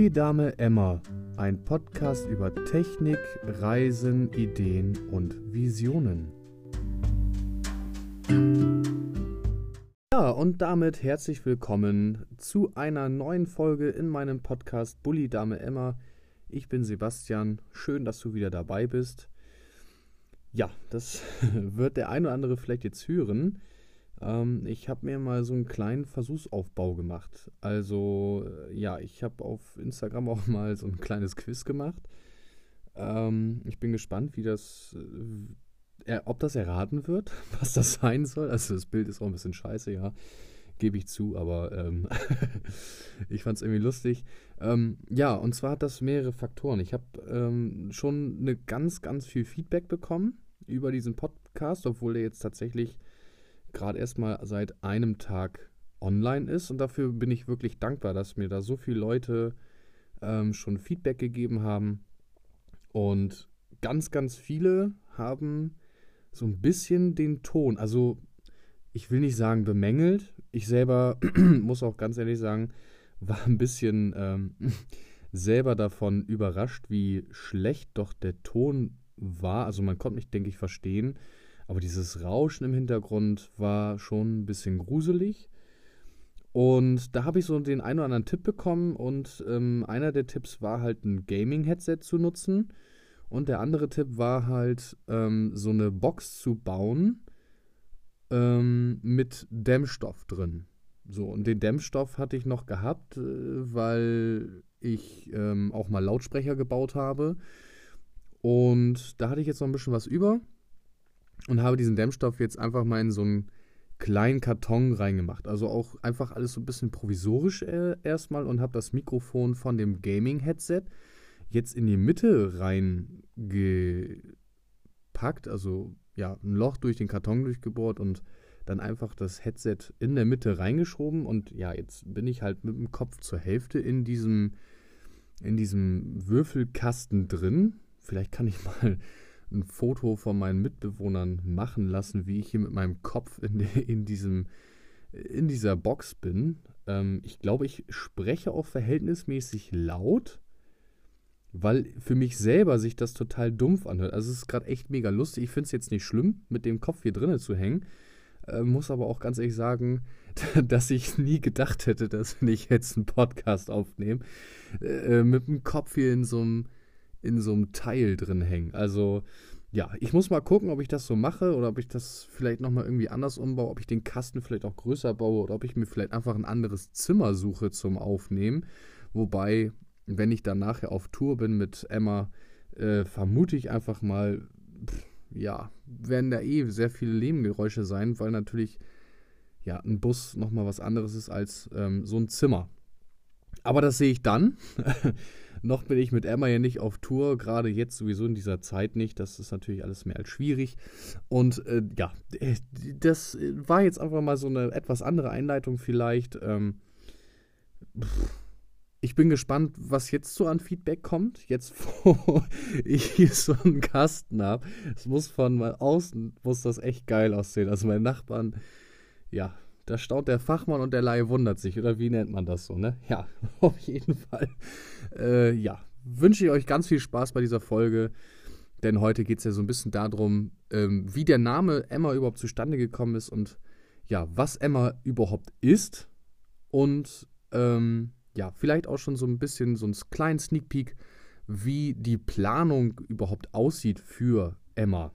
Bulli Dame Emma, ein Podcast über Technik, Reisen, Ideen und Visionen. Ja, und damit herzlich willkommen zu einer neuen Folge in meinem Podcast Bulli Dame Emma. Ich bin Sebastian, schön, dass du wieder dabei bist. Ja, das wird der ein oder andere vielleicht jetzt hören. Ähm, ich habe mir mal so einen kleinen Versuchsaufbau gemacht. Also, äh, ja, ich habe auf Instagram auch mal so ein kleines Quiz gemacht. Ähm, ich bin gespannt, wie das, äh, ob das erraten wird, was das sein soll. Also, das Bild ist auch ein bisschen scheiße, ja. Gebe ich zu, aber ähm, ich fand es irgendwie lustig. Ähm, ja, und zwar hat das mehrere Faktoren. Ich habe ähm, schon eine ganz, ganz viel Feedback bekommen über diesen Podcast, obwohl der jetzt tatsächlich gerade erstmal seit einem Tag online ist. Und dafür bin ich wirklich dankbar, dass mir da so viele Leute ähm, schon Feedback gegeben haben. Und ganz, ganz viele haben so ein bisschen den Ton, also ich will nicht sagen bemängelt. Ich selber muss auch ganz ehrlich sagen, war ein bisschen ähm, selber davon überrascht, wie schlecht doch der Ton war. Also man konnte mich, denke ich, verstehen. Aber dieses Rauschen im Hintergrund war schon ein bisschen gruselig. Und da habe ich so den einen oder anderen Tipp bekommen und ähm, einer der Tipps war halt ein Gaming-Headset zu nutzen. Und der andere Tipp war halt ähm, so eine Box zu bauen ähm, mit Dämmstoff drin. So, und den Dämmstoff hatte ich noch gehabt, äh, weil ich ähm, auch mal Lautsprecher gebaut habe. Und da hatte ich jetzt noch ein bisschen was über und habe diesen Dämmstoff jetzt einfach mal in so einen kleinen Karton reingemacht. Also auch einfach alles so ein bisschen provisorisch äh, erstmal und habe das Mikrofon von dem Gaming-Headset jetzt in die Mitte reingepackt. Also ja, ein Loch durch den Karton durchgebohrt und dann einfach das Headset in der Mitte reingeschoben. Und ja, jetzt bin ich halt mit dem Kopf zur Hälfte in diesem, in diesem Würfelkasten drin. Vielleicht kann ich mal ein Foto von meinen Mitbewohnern machen lassen, wie ich hier mit meinem Kopf in, in, diesem, in dieser Box bin. Ähm, ich glaube, ich spreche auch verhältnismäßig laut, weil für mich selber sich das total dumpf anhört. Also es ist gerade echt mega lustig. Ich finde es jetzt nicht schlimm, mit dem Kopf hier drinnen zu hängen. Äh, muss aber auch ganz ehrlich sagen, dass ich nie gedacht hätte, dass wenn ich jetzt einen Podcast aufnehme, äh, mit dem Kopf hier in so einem in so einem Teil drin hängen. Also ja, ich muss mal gucken, ob ich das so mache oder ob ich das vielleicht nochmal irgendwie anders umbaue, ob ich den Kasten vielleicht auch größer baue oder ob ich mir vielleicht einfach ein anderes Zimmer suche zum Aufnehmen. Wobei, wenn ich dann nachher auf Tour bin mit Emma, äh, vermute ich einfach mal, pff, ja, werden da eh sehr viele Lehmgeräusche sein, weil natürlich ja ein Bus nochmal was anderes ist als ähm, so ein Zimmer. Aber das sehe ich dann. Noch bin ich mit Emma ja nicht auf Tour, gerade jetzt sowieso in dieser Zeit nicht. Das ist natürlich alles mehr als schwierig. Und äh, ja, das war jetzt einfach mal so eine etwas andere Einleitung vielleicht. Ähm, ich bin gespannt, was jetzt so an Feedback kommt. Jetzt, wo ich hier so einen Kasten habe. Es muss von außen, muss das echt geil aussehen. Also meine Nachbarn, ja, da staunt der Fachmann und der Laie wundert sich, oder wie nennt man das so, ne? Ja, auf jeden Fall. Äh, ja, wünsche ich euch ganz viel Spaß bei dieser Folge, denn heute geht es ja so ein bisschen darum, ähm, wie der Name Emma überhaupt zustande gekommen ist und ja, was Emma überhaupt ist und ähm, ja, vielleicht auch schon so ein bisschen so einen kleinen Sneak Peek, wie die Planung überhaupt aussieht für Emma.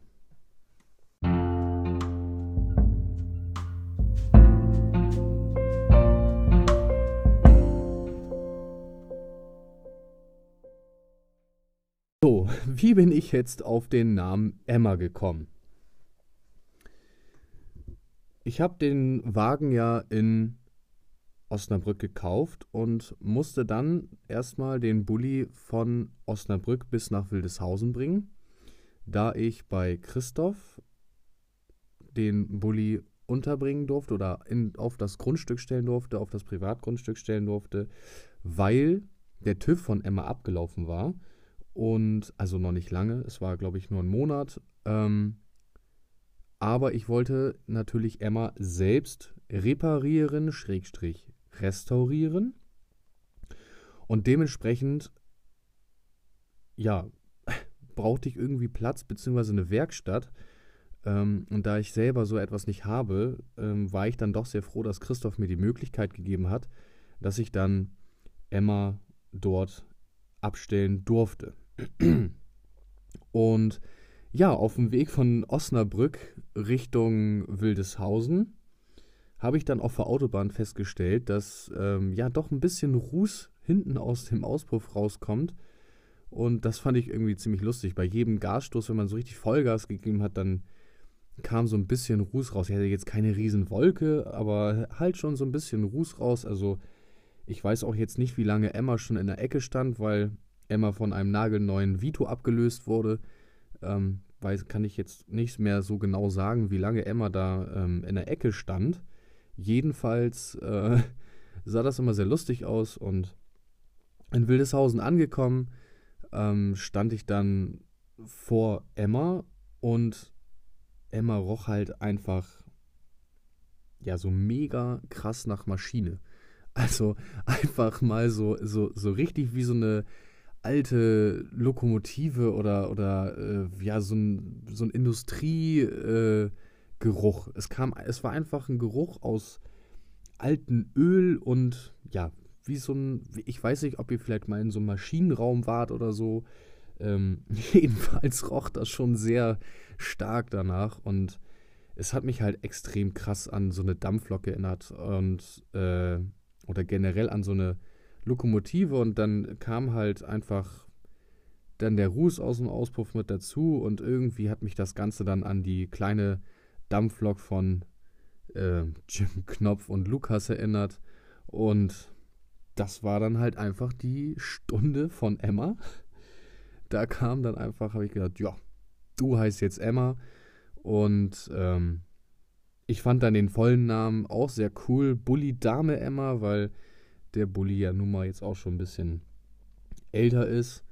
So, wie bin ich jetzt auf den Namen Emma gekommen? Ich habe den Wagen ja in Osnabrück gekauft und musste dann erstmal den Bulli von Osnabrück bis nach Wildeshausen bringen, da ich bei Christoph den Bulli unterbringen durfte oder in, auf das Grundstück stellen durfte, auf das Privatgrundstück stellen durfte, weil der TÜV von Emma abgelaufen war und also noch nicht lange, es war, glaube ich, nur ein Monat. Ähm, aber ich wollte natürlich Emma selbst reparieren, Schrägstrich restaurieren. Und dementsprechend, ja, brauchte ich irgendwie Platz beziehungsweise eine Werkstatt. Ähm, und da ich selber so etwas nicht habe, ähm, war ich dann doch sehr froh, dass Christoph mir die Möglichkeit gegeben hat, dass ich dann Emma dort abstellen durfte. Und ja, auf dem Weg von Osnabrück Richtung Wildeshausen habe ich dann auf der Autobahn festgestellt, dass ähm, ja doch ein bisschen Ruß hinten aus dem Auspuff rauskommt. Und das fand ich irgendwie ziemlich lustig. Bei jedem Gasstoß, wenn man so richtig Vollgas gegeben hat, dann kam so ein bisschen Ruß raus. Ich hatte jetzt keine riesen Wolke, aber halt schon so ein bisschen Ruß raus. Also ich weiß auch jetzt nicht, wie lange Emma schon in der Ecke stand, weil Emma von einem nagelneuen Vito abgelöst wurde. Ähm, weiß, kann ich jetzt nicht mehr so genau sagen, wie lange Emma da ähm, in der Ecke stand. Jedenfalls äh, sah das immer sehr lustig aus und in Wildeshausen angekommen, ähm, stand ich dann vor Emma und Emma roch halt einfach ja so mega krass nach Maschine. Also einfach mal so, so, so richtig wie so eine alte Lokomotive oder, oder äh, ja, so ein, so ein Industriegeruch. Äh, es kam, es war einfach ein Geruch aus altem Öl und ja, wie so ein, ich weiß nicht, ob ihr vielleicht mal in so einem Maschinenraum wart oder so. Ähm, jedenfalls roch das schon sehr stark danach und es hat mich halt extrem krass an so eine Dampflok erinnert und äh, oder generell an so eine Lokomotive und dann kam halt einfach dann der Ruß aus dem Auspuff mit dazu und irgendwie hat mich das Ganze dann an die kleine Dampflok von äh, Jim Knopf und Lukas erinnert und das war dann halt einfach die Stunde von Emma. Da kam dann einfach, habe ich gedacht, ja, du heißt jetzt Emma und ähm, ich fand dann den vollen Namen auch sehr cool. Bully Dame Emma, weil der Bully ja nun mal jetzt auch schon ein bisschen älter ist.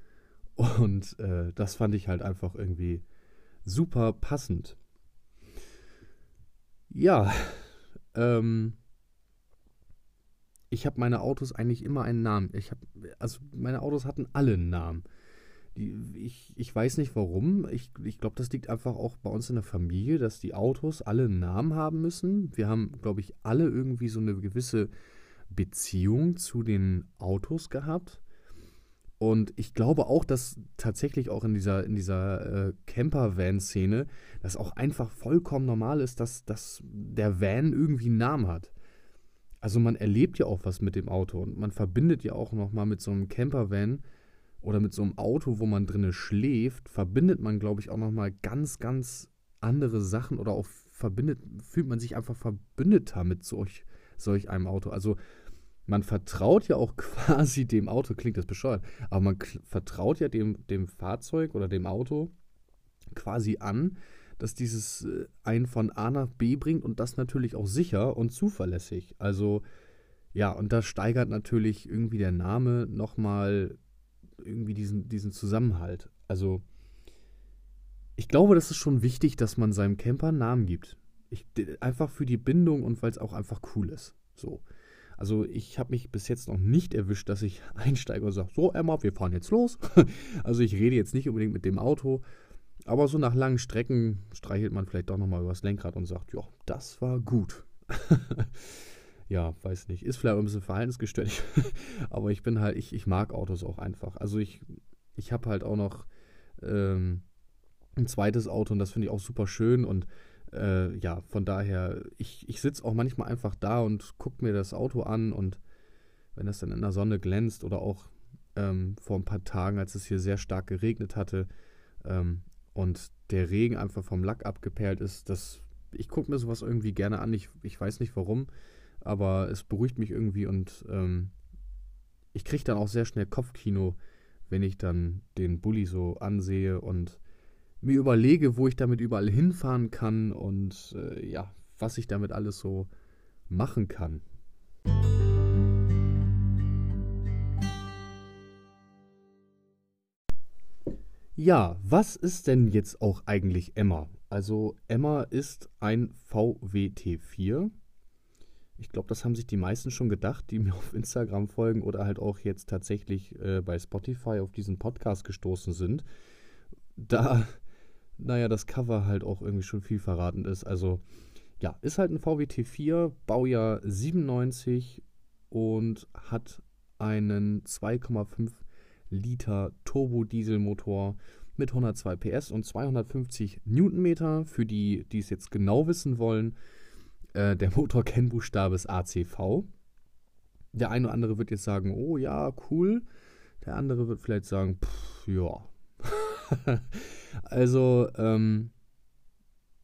Und äh, das fand ich halt einfach irgendwie super passend. Ja, ähm, ich habe meine Autos eigentlich immer einen Namen. Ich habe, also meine Autos hatten alle einen Namen. Die, ich, ich weiß nicht warum. Ich, ich glaube, das liegt einfach auch bei uns in der Familie, dass die Autos alle einen Namen haben müssen. Wir haben, glaube ich, alle irgendwie so eine gewisse Beziehung zu den Autos gehabt. Und ich glaube auch, dass tatsächlich auch in dieser, in dieser äh, Camper-Van-Szene das auch einfach vollkommen normal ist, dass, dass der Van irgendwie einen Namen hat. Also man erlebt ja auch was mit dem Auto und man verbindet ja auch nochmal mit so einem Camper-Van oder mit so einem Auto, wo man drinne schläft, verbindet man, glaube ich, auch nochmal ganz, ganz andere Sachen oder auch verbindet, fühlt man sich einfach verbündeter mit solch, solch einem Auto. Also man vertraut ja auch quasi dem Auto, klingt das bescheuert, aber man vertraut ja dem, dem Fahrzeug oder dem Auto quasi an, dass dieses äh, einen von A nach B bringt und das natürlich auch sicher und zuverlässig. Also ja, und das steigert natürlich irgendwie der Name nochmal irgendwie diesen, diesen Zusammenhalt. Also, ich glaube, das ist schon wichtig, dass man seinem Camper einen Namen gibt. Ich, einfach für die Bindung und weil es auch einfach cool ist. So. Also ich habe mich bis jetzt noch nicht erwischt, dass ich einsteige und sage, so Emma, wir fahren jetzt los. also ich rede jetzt nicht unbedingt mit dem Auto, aber so nach langen Strecken streichelt man vielleicht doch nochmal übers Lenkrad und sagt, ja, das war gut. ja, weiß nicht, ist vielleicht ein bisschen verhaltensgestört, aber ich bin halt, ich, ich mag Autos auch einfach. Also ich, ich habe halt auch noch ähm, ein zweites Auto und das finde ich auch super schön und äh, ja, von daher, ich, ich sitze auch manchmal einfach da und gucke mir das Auto an und wenn das dann in der Sonne glänzt oder auch ähm, vor ein paar Tagen, als es hier sehr stark geregnet hatte ähm, und der Regen einfach vom Lack abgeperlt ist, das, ich gucke mir sowas irgendwie gerne an. Ich, ich weiß nicht warum aber es beruhigt mich irgendwie und ähm, ich kriege dann auch sehr schnell Kopfkino, wenn ich dann den Bulli so ansehe und mir überlege, wo ich damit überall hinfahren kann und äh, ja, was ich damit alles so machen kann. Ja, was ist denn jetzt auch eigentlich Emma? Also Emma ist ein VWT4 Ich glaube, das haben sich die meisten schon gedacht, die mir auf Instagram folgen oder halt auch jetzt tatsächlich äh, bei Spotify auf diesen Podcast gestoßen sind. Da, naja, das Cover halt auch irgendwie schon viel verratend ist. Also, ja, ist halt ein VWT4, Baujahr 97 und hat einen 2,5 Liter Turbodieselmotor mit 102 PS und 250 Newtonmeter. Für die, die es jetzt genau wissen wollen, äh, der Motorkennbuchstabe ist ACV. Der eine oder andere wird jetzt sagen, oh ja, cool. Der andere wird vielleicht sagen, pff, ja. also, ähm,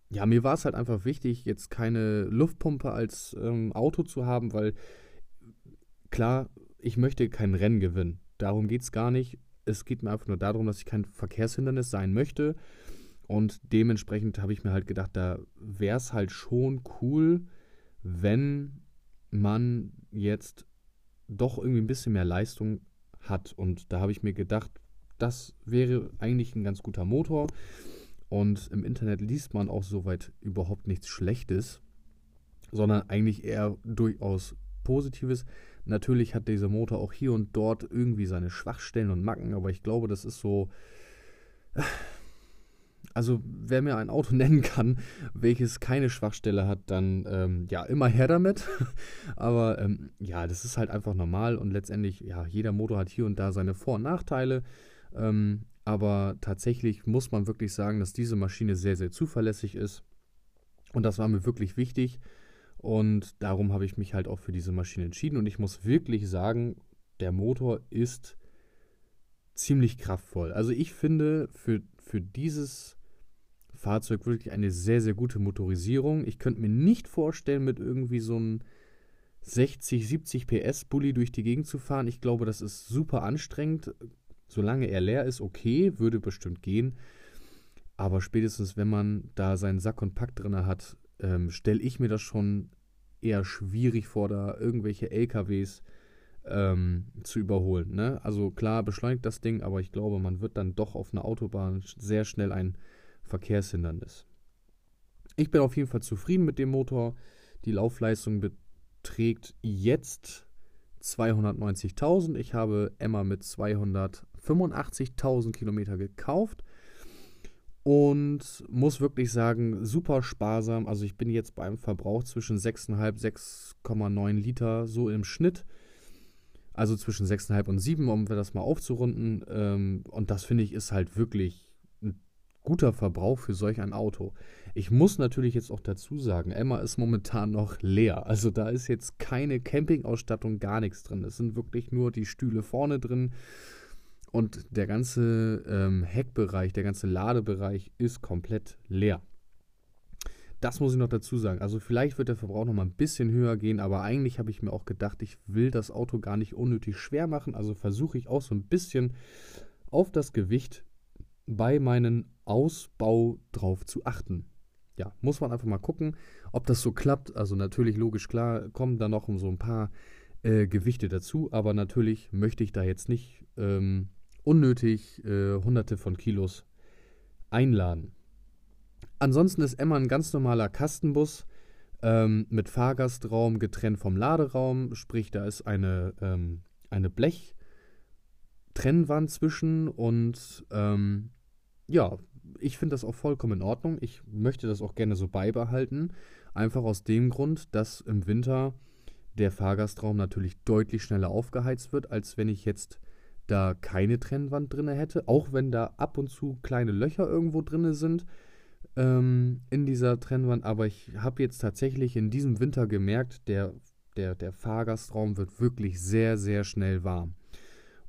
ja, mir war es halt einfach wichtig, jetzt keine Luftpumpe als ähm, Auto zu haben, weil klar, ich möchte kein Rennen gewinnen. Darum geht es gar nicht. Es geht mir einfach nur darum, dass ich kein Verkehrshindernis sein möchte. Und dementsprechend habe ich mir halt gedacht, da wäre es halt schon cool, wenn man jetzt doch irgendwie ein bisschen mehr Leistung hat. Und da habe ich mir gedacht, das wäre eigentlich ein ganz guter Motor. Und im Internet liest man auch soweit überhaupt nichts Schlechtes, sondern eigentlich eher durchaus Positives. Natürlich hat dieser Motor auch hier und dort irgendwie seine Schwachstellen und Macken, aber ich glaube, das ist so also wer mir ein Auto nennen kann, welches keine Schwachstelle hat, dann ähm, ja, immer her damit. Aber ähm, ja, das ist halt einfach normal und letztendlich, ja, jeder Motor hat hier und da seine Vor- und Nachteile. Ähm, aber tatsächlich muss man wirklich sagen, dass diese Maschine sehr, sehr zuverlässig ist. Und das war mir wirklich wichtig. Und darum habe ich mich halt auch für diese Maschine entschieden. Und ich muss wirklich sagen, der Motor ist ziemlich kraftvoll. Also ich finde, für, für dieses Fahrzeug wirklich eine sehr, sehr gute Motorisierung. Ich könnte mir nicht vorstellen, mit irgendwie so einem 60, 70 PS Bulli durch die Gegend zu fahren. Ich glaube, das ist super anstrengend. Solange er leer ist, okay, würde bestimmt gehen. Aber spätestens, wenn man da seinen Sack und Pack drin hat, ähm, stelle ich mir das schon eher schwierig vor, da irgendwelche LKWs ähm, zu überholen. Ne? Also klar beschleunigt das Ding, aber ich glaube, man wird dann doch auf einer Autobahn sehr schnell ein Verkehrshindernis. Ich bin auf jeden Fall zufrieden mit dem Motor. Die Laufleistung beträgt jetzt 290.000. Ich habe Emma mit 285.000 Kilometer gekauft und muss wirklich sagen, super sparsam. Also ich bin jetzt beim Verbrauch zwischen 6,5 6,9 Liter so im Schnitt. Also zwischen 6,5 und 7, um das mal aufzurunden. Ähm, und das finde ich ist halt wirklich guter Verbrauch für solch ein Auto. Ich muss natürlich jetzt auch dazu sagen, Emma ist momentan noch leer. Also da ist jetzt keine Campingausstattung, gar nichts drin. Es sind wirklich nur die Stühle vorne drin. Und der ganze ähm, Heckbereich, der ganze Ladebereich ist komplett leer. Das muss ich noch dazu sagen. Also vielleicht wird der Verbrauch noch mal ein bisschen höher gehen, aber eigentlich habe ich mir auch gedacht, ich will das Auto gar nicht unnötig schwer machen. Also versuche ich auch so ein bisschen auf das Gewicht bei meinem Ausbau drauf zu achten. Ja, muss man einfach mal gucken, ob das so klappt. Also natürlich logisch klar, kommen da noch so ein paar äh, Gewichte dazu, aber natürlich möchte ich da jetzt nicht ähm, unnötig äh, hunderte von Kilos einladen. Ansonsten ist Emma ein ganz normaler Kastenbus ähm, mit Fahrgastraum getrennt vom Laderaum, sprich da ist eine, ähm, eine Blechtrennwand zwischen und ähm, ja, ich finde das auch vollkommen in Ordnung. Ich möchte das auch gerne so beibehalten. Einfach aus dem Grund, dass im Winter der Fahrgastraum natürlich deutlich schneller aufgeheizt wird, als wenn ich jetzt da keine Trennwand drin hätte. Auch wenn da ab und zu kleine Löcher irgendwo drin sind ähm, in dieser Trennwand. Aber ich habe jetzt tatsächlich in diesem Winter gemerkt, der, der, der Fahrgastraum wird wirklich sehr, sehr schnell warm.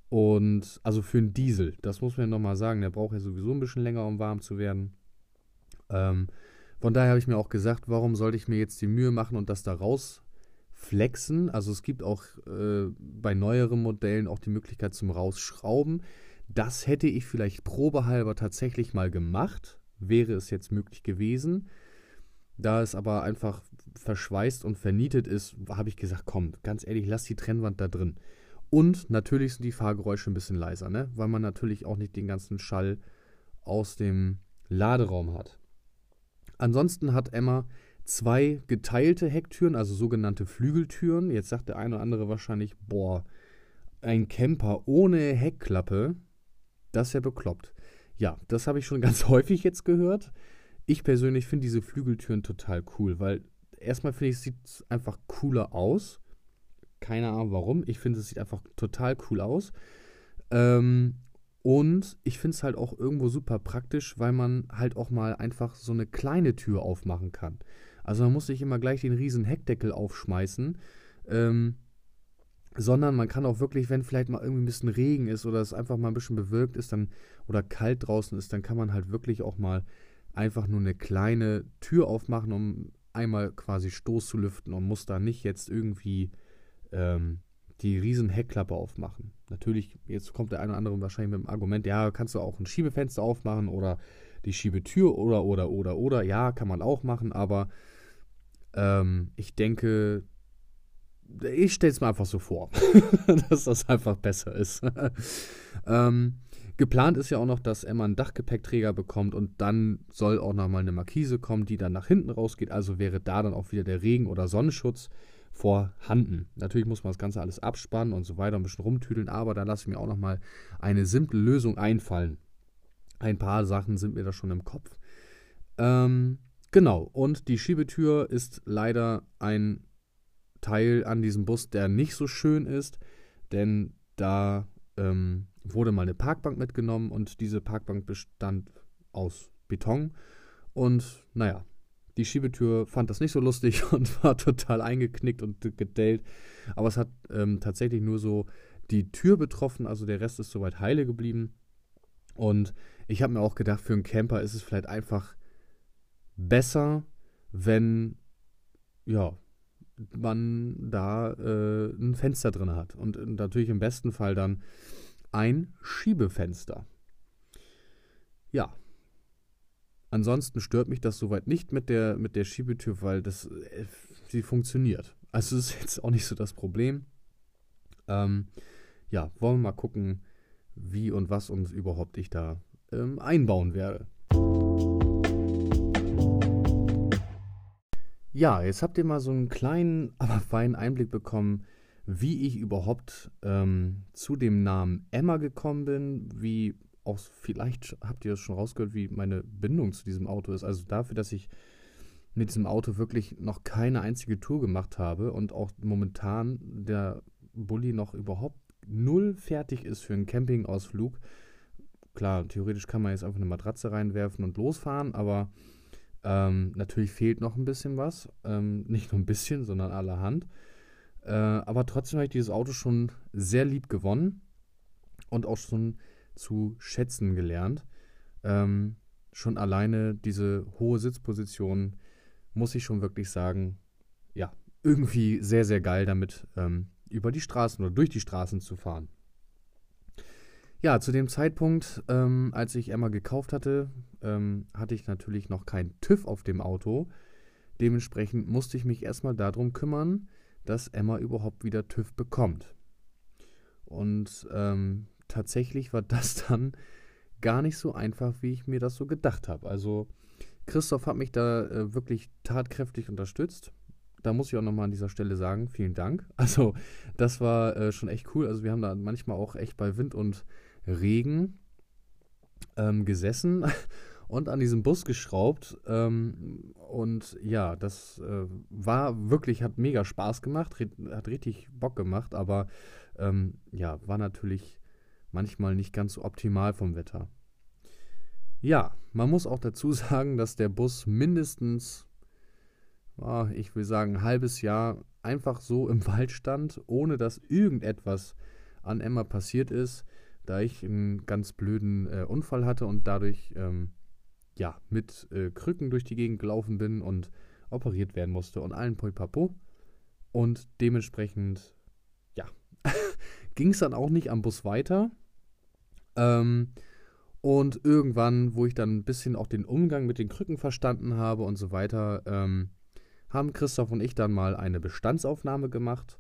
Und also für einen Diesel, das muss man ja nochmal sagen, der braucht ja sowieso ein bisschen länger, um warm zu werden. Ähm, von daher habe ich mir auch gesagt, warum sollte ich mir jetzt die Mühe machen und das da rausflexen? Also es gibt auch äh, bei neueren Modellen auch die Möglichkeit zum Rausschrauben. Das hätte ich vielleicht probehalber tatsächlich mal gemacht, wäre es jetzt möglich gewesen. Da es aber einfach verschweißt und vernietet ist, habe ich gesagt, komm, ganz ehrlich, lass die Trennwand da drin. Und natürlich sind die Fahrgeräusche ein bisschen leiser, ne? weil man natürlich auch nicht den ganzen Schall aus dem Laderaum hat. Ansonsten hat Emma zwei geteilte Hecktüren, also sogenannte Flügeltüren. Jetzt sagt der eine oder andere wahrscheinlich, boah, ein Camper ohne Heckklappe, das ist ja bekloppt. Ja, das habe ich schon ganz häufig jetzt gehört. Ich persönlich finde diese Flügeltüren total cool, weil erstmal finde ich, es sieht einfach cooler aus. Keine Ahnung warum. Ich finde, es sieht einfach total cool aus. Ähm, und ich finde es halt auch irgendwo super praktisch, weil man halt auch mal einfach so eine kleine Tür aufmachen kann. Also man muss nicht immer gleich den riesen Heckdeckel aufschmeißen, ähm, sondern man kann auch wirklich, wenn vielleicht mal irgendwie ein bisschen Regen ist oder es einfach mal ein bisschen bewölkt ist dann oder kalt draußen ist, dann kann man halt wirklich auch mal einfach nur eine kleine Tür aufmachen, um einmal quasi Stoß zu lüften und muss da nicht jetzt irgendwie ähm, die riesen Heckklappe aufmachen. Natürlich, jetzt kommt der eine oder andere wahrscheinlich mit dem Argument, ja, kannst du auch ein Schiebefenster aufmachen oder die Schiebetür oder, oder, oder, oder. Ja, kann man auch machen, aber ähm, ich denke, ich stelle es mir einfach so vor, dass das einfach besser ist. ähm, geplant ist ja auch noch, dass Emma einen Dachgepäckträger bekommt und dann soll auch nochmal eine Markise kommen, die dann nach hinten rausgeht. Also wäre da dann auch wieder der Regen- oder Sonnenschutz vorhanden. Natürlich muss man das Ganze alles abspannen und so weiter, ein bisschen rumtüdeln, aber da lasse ich mir auch nochmal eine simple Lösung einfallen. Ein paar Sachen sind mir da schon im Kopf. Ähm, genau, und die Schiebetür ist leider ein Teil an diesem Bus, der nicht so schön ist, denn da ähm, wurde mal eine Parkbank mitgenommen und diese Parkbank bestand aus Beton. Und naja, die Schiebetür fand das nicht so lustig und war total eingeknickt und gedellt. Aber es hat ähm, tatsächlich nur so die Tür betroffen, also der Rest ist soweit heile geblieben. Und ich habe mir auch gedacht, für einen Camper ist es vielleicht einfach besser, wenn ja, man da äh, ein Fenster drin hat. Und natürlich im besten Fall dann ein Schiebefenster. Ja. Ansonsten stört mich das soweit nicht mit der, mit der Schiebetür, weil das, äh, sie funktioniert. Also ist jetzt auch nicht so das Problem. Ähm, ja, wollen wir mal gucken, wie und was und überhaupt ich da ähm, einbauen werde. Ja, jetzt habt ihr mal so einen kleinen, aber feinen Einblick bekommen, wie ich überhaupt ähm, zu dem Namen Emma gekommen bin, wie auch vielleicht habt ihr das schon rausgehört, wie meine Bindung zu diesem Auto ist. Also dafür, dass ich mit diesem Auto wirklich noch keine einzige Tour gemacht habe und auch momentan der Bulli noch überhaupt null fertig ist für einen Campingausflug. Klar, theoretisch kann man jetzt einfach eine Matratze reinwerfen und losfahren, aber ähm, natürlich fehlt noch ein bisschen was. Ähm, nicht nur ein bisschen, sondern allerhand. Äh, aber trotzdem habe ich dieses Auto schon sehr lieb gewonnen und auch schon zu schätzen gelernt. Ähm, schon alleine diese hohe Sitzposition muss ich schon wirklich sagen, ja, irgendwie sehr, sehr geil damit ähm, über die Straßen oder durch die Straßen zu fahren. Ja, zu dem Zeitpunkt, ähm, als ich Emma gekauft hatte, ähm, hatte ich natürlich noch kein TÜV auf dem Auto. Dementsprechend musste ich mich erstmal darum kümmern, dass Emma überhaupt wieder TÜV bekommt. Und ähm, tatsächlich war das dann gar nicht so einfach, wie ich mir das so gedacht habe. Also Christoph hat mich da äh, wirklich tatkräftig unterstützt. Da muss ich auch nochmal an dieser Stelle sagen, vielen Dank. Also das war äh, schon echt cool. Also wir haben da manchmal auch echt bei Wind und Regen ähm, gesessen und an diesem Bus geschraubt. Ähm, und ja, das äh, war wirklich, hat mega Spaß gemacht, hat richtig Bock gemacht, aber ähm, ja, war natürlich manchmal nicht ganz so optimal vom Wetter. Ja, man muss auch dazu sagen, dass der Bus mindestens, oh, ich will sagen, ein halbes Jahr einfach so im Wald stand, ohne dass irgendetwas an Emma passiert ist da ich einen ganz blöden äh, Unfall hatte und dadurch ähm, ja, mit äh, Krücken durch die Gegend gelaufen bin und operiert werden musste und allen Poi Papo. Und dementsprechend, ja, ging es dann auch nicht am Bus weiter. Ähm, und irgendwann, wo ich dann ein bisschen auch den Umgang mit den Krücken verstanden habe und so weiter, ähm, haben Christoph und ich dann mal eine Bestandsaufnahme gemacht.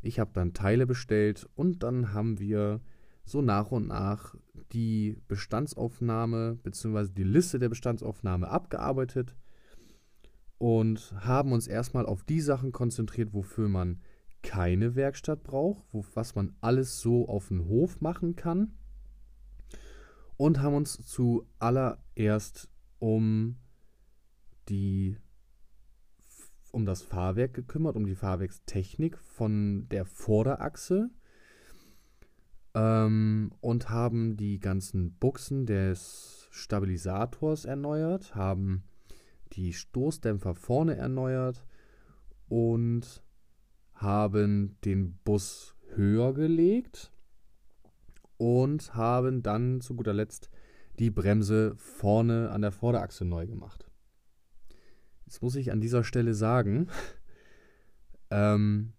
Ich habe dann Teile bestellt und dann haben wir so nach und nach die Bestandsaufnahme bzw. die Liste der Bestandsaufnahme abgearbeitet. und haben uns erstmal auf die Sachen konzentriert, wofür man keine Werkstatt braucht, wo, was man alles so auf dem Hof machen kann. Und haben uns zuallererst um die um das Fahrwerk gekümmert, um die Fahrwerkstechnik von der Vorderachse ähm, und haben die ganzen Buchsen des Stabilisators erneuert, haben die Stoßdämpfer vorne erneuert und haben den Bus höher gelegt und haben dann zu guter Letzt die Bremse vorne an der Vorderachse neu gemacht. Jetzt muss ich an dieser Stelle sagen, ähm,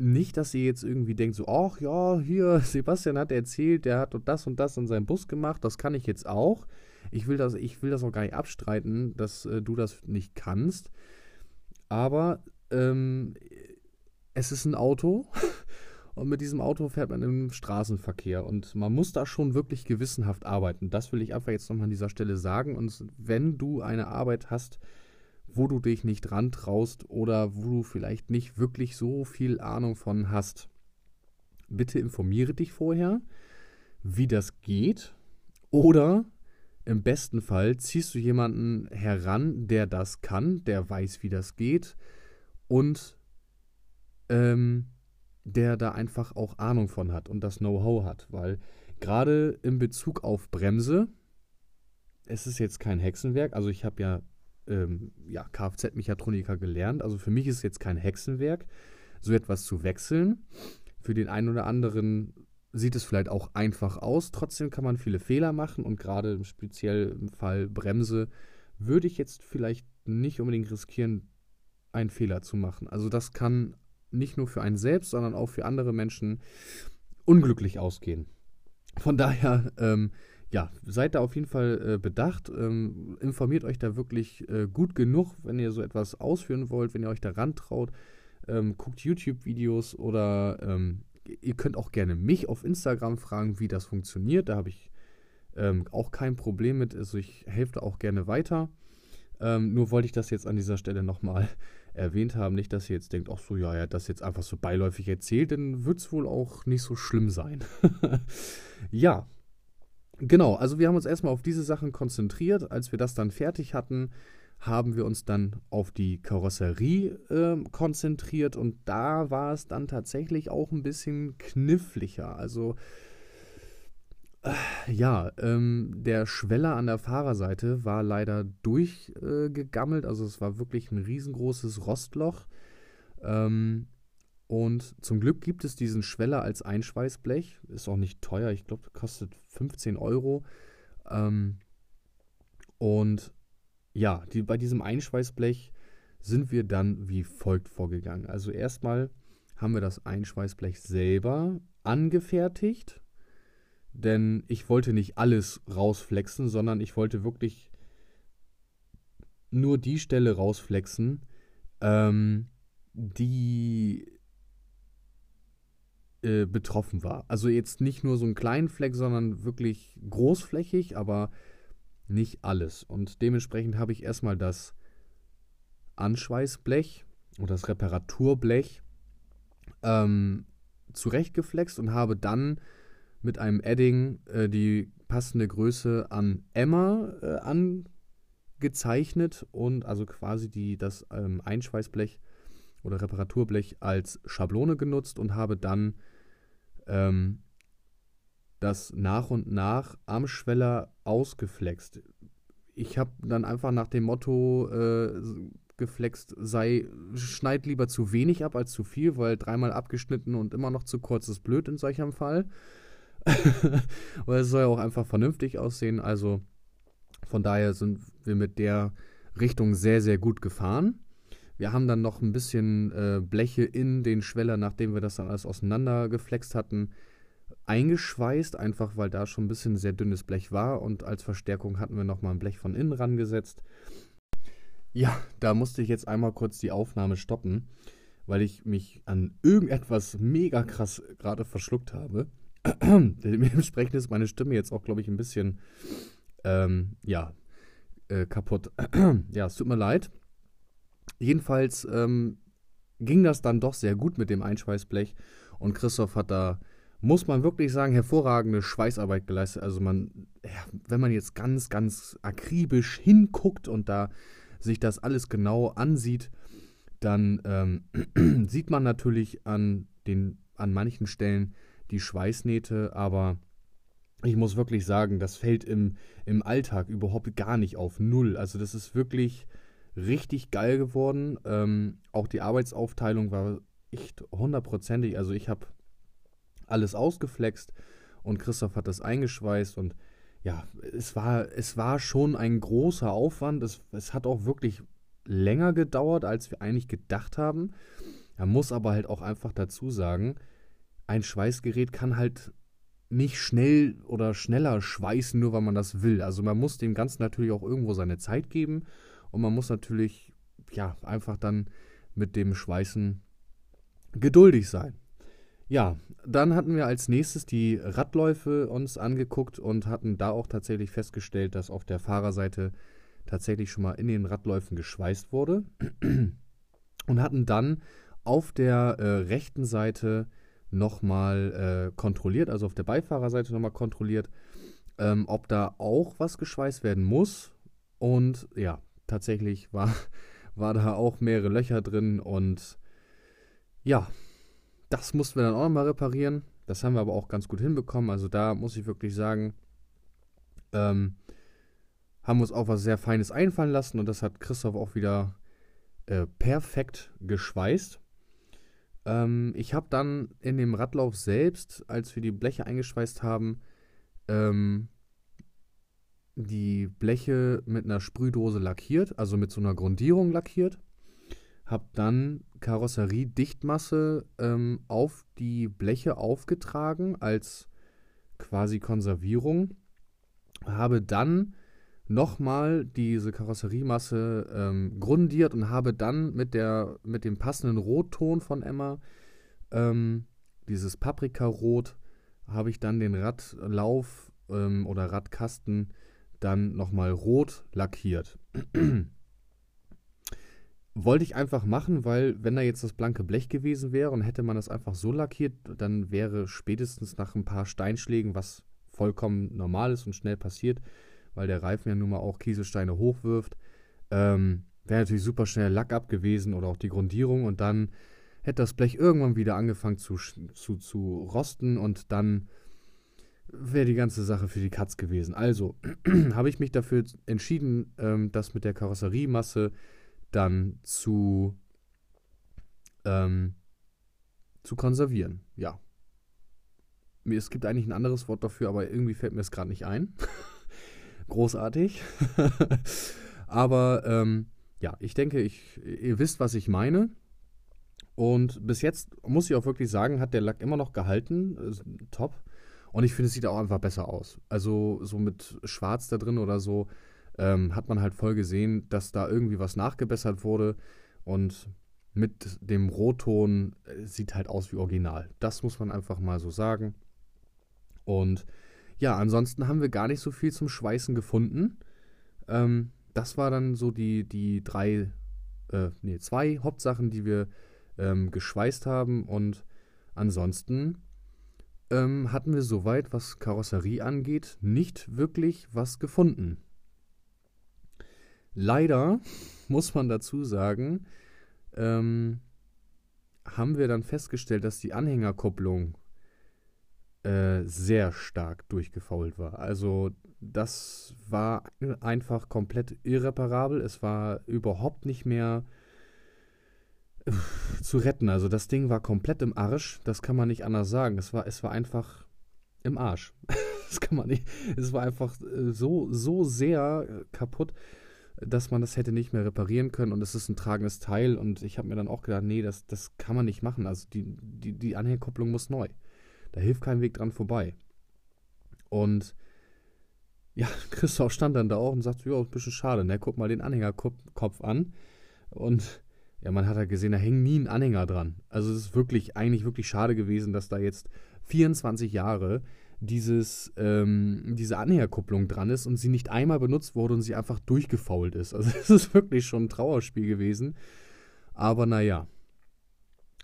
nicht, dass ihr jetzt irgendwie denkt, so, ach ja, hier, Sebastian hat erzählt, der hat das und das in seinem Bus gemacht, das kann ich jetzt auch. Ich will das, ich will das auch gar nicht abstreiten, dass äh, du das nicht kannst. Aber ähm, es ist ein Auto und mit diesem Auto fährt man im Straßenverkehr und man muss da schon wirklich gewissenhaft arbeiten. Das will ich einfach jetzt nochmal an dieser Stelle sagen. Und wenn du eine Arbeit hast, wo du dich nicht rantraust oder wo du vielleicht nicht wirklich so viel Ahnung von hast, bitte informiere dich vorher, wie das geht. Oder im besten Fall ziehst du jemanden heran, der das kann, der weiß, wie das geht und ähm, der da einfach auch Ahnung von hat und das Know-how hat. Weil gerade in Bezug auf Bremse, es ist jetzt kein Hexenwerk, also ich habe ja ähm, ja, Kfz-Mechatroniker gelernt. Also für mich ist es jetzt kein Hexenwerk, so etwas zu wechseln. Für den einen oder anderen sieht es vielleicht auch einfach aus. Trotzdem kann man viele Fehler machen und gerade im speziellen Fall Bremse würde ich jetzt vielleicht nicht unbedingt riskieren, einen Fehler zu machen. Also das kann nicht nur für einen selbst, sondern auch für andere Menschen unglücklich ausgehen. Von daher ähm, ja, seid da auf jeden Fall äh, bedacht. Ähm, informiert euch da wirklich äh, gut genug, wenn ihr so etwas ausführen wollt, wenn ihr euch da rantraut. Ähm, guckt YouTube-Videos oder ähm, ihr könnt auch gerne mich auf Instagram fragen, wie das funktioniert. Da habe ich ähm, auch kein Problem mit. Also ich helfe da auch gerne weiter. Ähm, nur wollte ich das jetzt an dieser Stelle nochmal erwähnt haben. Nicht, dass ihr jetzt denkt, ach so, ja, er hat das jetzt einfach so beiläufig erzählt, dann wird es wohl auch nicht so schlimm sein. ja, Genau, also wir haben uns erstmal auf diese Sachen konzentriert. Als wir das dann fertig hatten, haben wir uns dann auf die Karosserie äh, konzentriert und da war es dann tatsächlich auch ein bisschen kniffliger. Also äh, ja, ähm, der Schweller an der Fahrerseite war leider durchgegammelt, äh, also es war wirklich ein riesengroßes Rostloch. Ähm, und zum Glück gibt es diesen Schweller als Einschweißblech. Ist auch nicht teuer. Ich glaube, kostet 15 Euro. Ähm, und ja, die, bei diesem Einschweißblech sind wir dann wie folgt vorgegangen. Also erstmal haben wir das Einschweißblech selber angefertigt. Denn ich wollte nicht alles rausflexen, sondern ich wollte wirklich nur die Stelle rausflexen, ähm, die äh, betroffen war. Also jetzt nicht nur so einen kleinen Fleck, sondern wirklich großflächig, aber nicht alles. Und dementsprechend habe ich erstmal das Anschweißblech oder das Reparaturblech ähm, zurechtgeflext und habe dann mit einem Edding äh, die passende Größe an Emma äh, angezeichnet und also quasi die, das ähm, Einschweißblech oder Reparaturblech als Schablone genutzt und habe dann ähm, das nach und nach am Schweller ausgeflext. Ich habe dann einfach nach dem Motto äh, geflext, sei, schneid lieber zu wenig ab als zu viel, weil dreimal abgeschnitten und immer noch zu kurz ist blöd in solchem Fall. weil es soll ja auch einfach vernünftig aussehen. Also von daher sind wir mit der Richtung sehr, sehr gut gefahren. Wir haben dann noch ein bisschen äh, Bleche in den Schweller, nachdem wir das dann alles auseinandergeflext hatten, eingeschweißt, einfach weil da schon ein bisschen sehr dünnes Blech war und als Verstärkung hatten wir nochmal ein Blech von innen rangesetzt. Ja, da musste ich jetzt einmal kurz die Aufnahme stoppen, weil ich mich an irgendetwas mega krass gerade verschluckt habe. Dementsprechend ist meine Stimme jetzt auch, glaube ich, ein bisschen, ähm, ja, äh, kaputt. ja, es tut mir leid. Jedenfalls ähm, ging das dann doch sehr gut mit dem Einschweißblech und Christoph hat da, muss man wirklich sagen, hervorragende Schweißarbeit geleistet. Also man, ja, wenn man jetzt ganz, ganz akribisch hinguckt und da sich das alles genau ansieht, dann ähm, sieht man natürlich an, den, an manchen Stellen die Schweißnähte, aber ich muss wirklich sagen, das fällt im, im Alltag überhaupt gar nicht auf Null. Also das ist wirklich richtig geil geworden. Ähm, auch die Arbeitsaufteilung war echt hundertprozentig. Also ich habe alles ausgeflext und Christoph hat das eingeschweißt und ja, es war, es war schon ein großer Aufwand. Es, es hat auch wirklich länger gedauert, als wir eigentlich gedacht haben. Man muss aber halt auch einfach dazu sagen, ein Schweißgerät kann halt nicht schnell oder schneller schweißen, nur weil man das will. Also man muss dem Ganzen natürlich auch irgendwo seine Zeit geben und man muss natürlich ja einfach dann mit dem Schweißen geduldig sein. Ja, dann hatten wir als nächstes die Radläufe uns angeguckt und hatten da auch tatsächlich festgestellt, dass auf der Fahrerseite tatsächlich schon mal in den Radläufen geschweißt wurde und hatten dann auf der äh, rechten Seite nochmal äh, kontrolliert, also auf der Beifahrerseite nochmal kontrolliert, ähm, ob da auch was geschweißt werden muss. Und ja, tatsächlich war, war da auch mehrere Löcher drin und ja, das mussten wir dann auch nochmal reparieren. Das haben wir aber auch ganz gut hinbekommen. Also da muss ich wirklich sagen, ähm, haben uns auch was sehr Feines einfallen lassen und das hat Christoph auch wieder äh, perfekt geschweißt. Ähm, ich habe dann in dem Radlauf selbst, als wir die Bleche eingeschweißt haben, ähm, die Bleche mit einer Sprühdose lackiert, also mit so einer Grundierung lackiert. Habe dann Karosseriedichtmasse ähm, auf die Bleche aufgetragen als quasi Konservierung. Habe dann nochmal diese Karosseriemasse ähm, grundiert und habe dann mit, der, mit dem passenden Rotton von Emma, ähm, dieses Paprikarot, habe ich dann den Radlauf ähm, oder Radkasten dann nochmal rot lackiert. Wollte ich einfach machen, weil wenn da jetzt das blanke Blech gewesen wäre und hätte man das einfach so lackiert, dann wäre spätestens nach ein paar Steinschlägen, was vollkommen normal ist und schnell passiert, weil der Reifen ja nun mal auch Kieselsteine hochwirft. Ähm, Wäre natürlich super schnell Lack ab gewesen oder auch die Grundierung und dann hätte das Blech irgendwann wieder angefangen zu, zu, zu rosten und dann wäre die ganze Sache für die Katz gewesen. Also habe ich mich dafür entschieden, ähm, das mit der Karosseriemasse dann zu, ähm, zu konservieren. Ja. Es gibt eigentlich ein anderes Wort dafür, aber irgendwie fällt mir es gerade nicht ein. großartig. Aber ähm, ja, ich denke, ich, ihr wisst, was ich meine. Und bis jetzt muss ich auch wirklich sagen, hat der Lack immer noch gehalten. Top. Und ich finde, es sieht auch einfach besser aus. Also so mit Schwarz da drin oder so ähm, hat man halt voll gesehen, dass da irgendwie was nachgebessert wurde. Und mit dem Rotton äh, sieht halt aus wie original. Das muss man einfach mal so sagen. Und ja, ansonsten haben wir gar nicht so viel zum Schweißen gefunden. Ähm, das war dann so die, die drei, äh, nee, zwei Hauptsachen, die wir ähm, geschweißt haben. Und ansonsten ähm, hatten wir soweit, was Karosserie angeht, nicht wirklich was gefunden. Leider muss man dazu sagen, ähm, haben wir dann festgestellt, dass die Anhängerkupplung äh, sehr stark durchgefault war. Also das war einfach komplett irreparabel. Es war überhaupt nicht mehr zu retten. Also das Ding war komplett im Arsch. Das kann man nicht anders sagen. Es war, es war einfach im Arsch. das kann man nicht. Es war einfach äh, so, so sehr äh, kaputt, dass man das hätte nicht mehr reparieren können. Und es ist ein tragendes Teil. Und ich habe mir dann auch gedacht, nee, das, das kann man nicht machen. Also die, die, die Anhängerkupplung muss neu. Da hilft kein Weg dran vorbei. Und ja, Christoph stand dann da auch und sagte, ja, ein bisschen schade, ne? Guck mal den Anhängerkopf an. Und ja, man hat halt gesehen, da hängt nie ein Anhänger dran. Also es ist wirklich, eigentlich wirklich schade gewesen, dass da jetzt 24 Jahre dieses, ähm, diese Anhängerkupplung dran ist und sie nicht einmal benutzt wurde und sie einfach durchgefault ist. Also es ist wirklich schon ein Trauerspiel gewesen. Aber naja.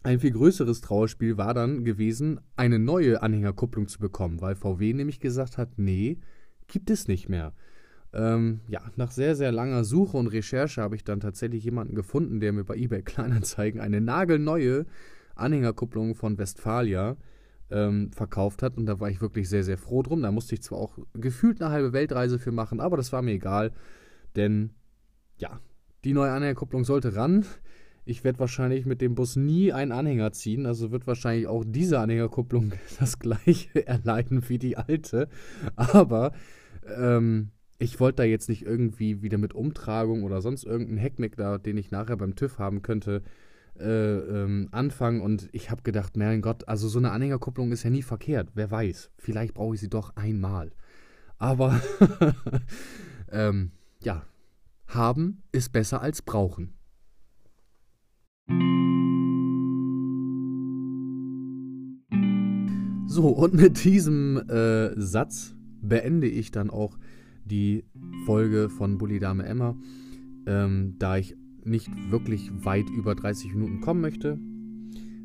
Ein viel größeres Trauerspiel war dann gewesen, eine neue Anhängerkupplung zu bekommen, weil VW nämlich gesagt hat, nee, gibt es nicht mehr. Ähm, ja, nach sehr, sehr langer Suche und Recherche habe ich dann tatsächlich jemanden gefunden, der mir bei eBay Kleinanzeigen eine nagelneue Anhängerkupplung von Westfalia ähm, verkauft hat. Und da war ich wirklich sehr, sehr froh drum. Da musste ich zwar auch gefühlt eine halbe Weltreise für machen, aber das war mir egal. Denn ja, die neue Anhängerkupplung sollte ran. Ich werde wahrscheinlich mit dem Bus nie einen Anhänger ziehen, also wird wahrscheinlich auch diese Anhängerkupplung das gleiche erleiden wie die alte. Aber ähm, ich wollte da jetzt nicht irgendwie wieder mit Umtragung oder sonst irgendeinen Heckmeck da, den ich nachher beim TÜV haben könnte, äh, ähm, anfangen. Und ich habe gedacht, mein Gott, also so eine Anhängerkupplung ist ja nie verkehrt. Wer weiß, vielleicht brauche ich sie doch einmal. Aber ähm, ja, haben ist besser als brauchen. So, und mit diesem äh, Satz beende ich dann auch die Folge von Bully Dame Emma, ähm, da ich nicht wirklich weit über 30 Minuten kommen möchte.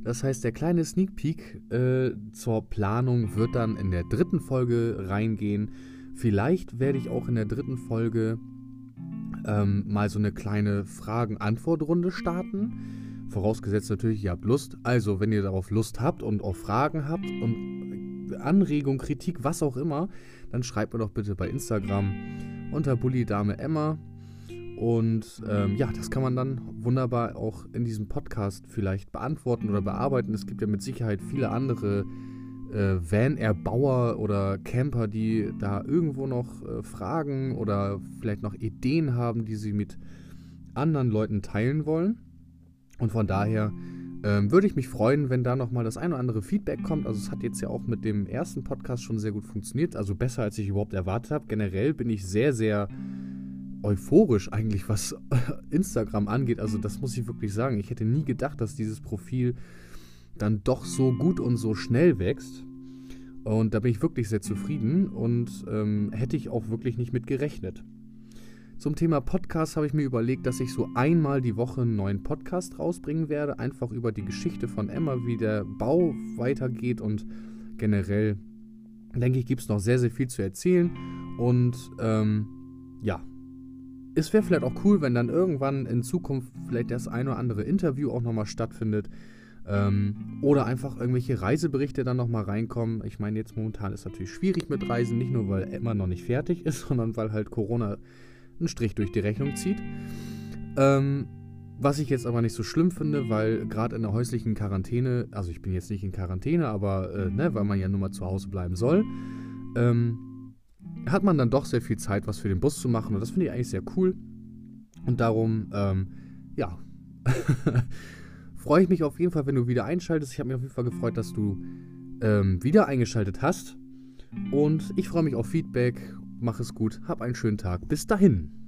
Das heißt, der kleine Sneak Peek äh, zur Planung wird dann in der dritten Folge reingehen. Vielleicht werde ich auch in der dritten Folge ähm, mal so eine kleine Fragen-Antwort-Runde starten Vorausgesetzt natürlich, ihr habt Lust. Also, wenn ihr darauf Lust habt und auch Fragen habt und Anregung, Kritik, was auch immer, dann schreibt mir doch bitte bei Instagram unter Bully Dame Emma. Und ähm, ja, das kann man dann wunderbar auch in diesem Podcast vielleicht beantworten oder bearbeiten. Es gibt ja mit Sicherheit viele andere äh, Van-Erbauer oder Camper, die da irgendwo noch äh, Fragen oder vielleicht noch Ideen haben, die sie mit anderen Leuten teilen wollen. Und von daher ähm, würde ich mich freuen, wenn da nochmal das ein oder andere Feedback kommt. Also es hat jetzt ja auch mit dem ersten Podcast schon sehr gut funktioniert. Also besser, als ich überhaupt erwartet habe. Generell bin ich sehr, sehr euphorisch eigentlich, was Instagram angeht. Also das muss ich wirklich sagen. Ich hätte nie gedacht, dass dieses Profil dann doch so gut und so schnell wächst. Und da bin ich wirklich sehr zufrieden und ähm, hätte ich auch wirklich nicht mit gerechnet. Zum Thema Podcast habe ich mir überlegt, dass ich so einmal die Woche einen neuen Podcast rausbringen werde, einfach über die Geschichte von Emma, wie der Bau weitergeht und generell denke ich, gibt es noch sehr, sehr viel zu erzählen. Und ähm, ja, es wäre vielleicht auch cool, wenn dann irgendwann in Zukunft vielleicht das ein oder andere Interview auch nochmal stattfindet. Ähm, oder einfach irgendwelche Reiseberichte dann nochmal reinkommen. Ich meine, jetzt momentan ist es natürlich schwierig mit Reisen, nicht nur weil Emma noch nicht fertig ist, sondern weil halt Corona einen Strich durch die Rechnung zieht. Ähm, was ich jetzt aber nicht so schlimm finde, weil gerade in der häuslichen Quarantäne, also ich bin jetzt nicht in Quarantäne, aber äh, ne, weil man ja nur mal zu Hause bleiben soll, ähm, hat man dann doch sehr viel Zeit, was für den Bus zu machen. Und das finde ich eigentlich sehr cool. Und darum, ähm, ja, freue ich mich auf jeden Fall, wenn du wieder einschaltest. Ich habe mich auf jeden Fall gefreut, dass du ähm, wieder eingeschaltet hast. Und ich freue mich auf Feedback Mach es gut, hab einen schönen Tag. Bis dahin.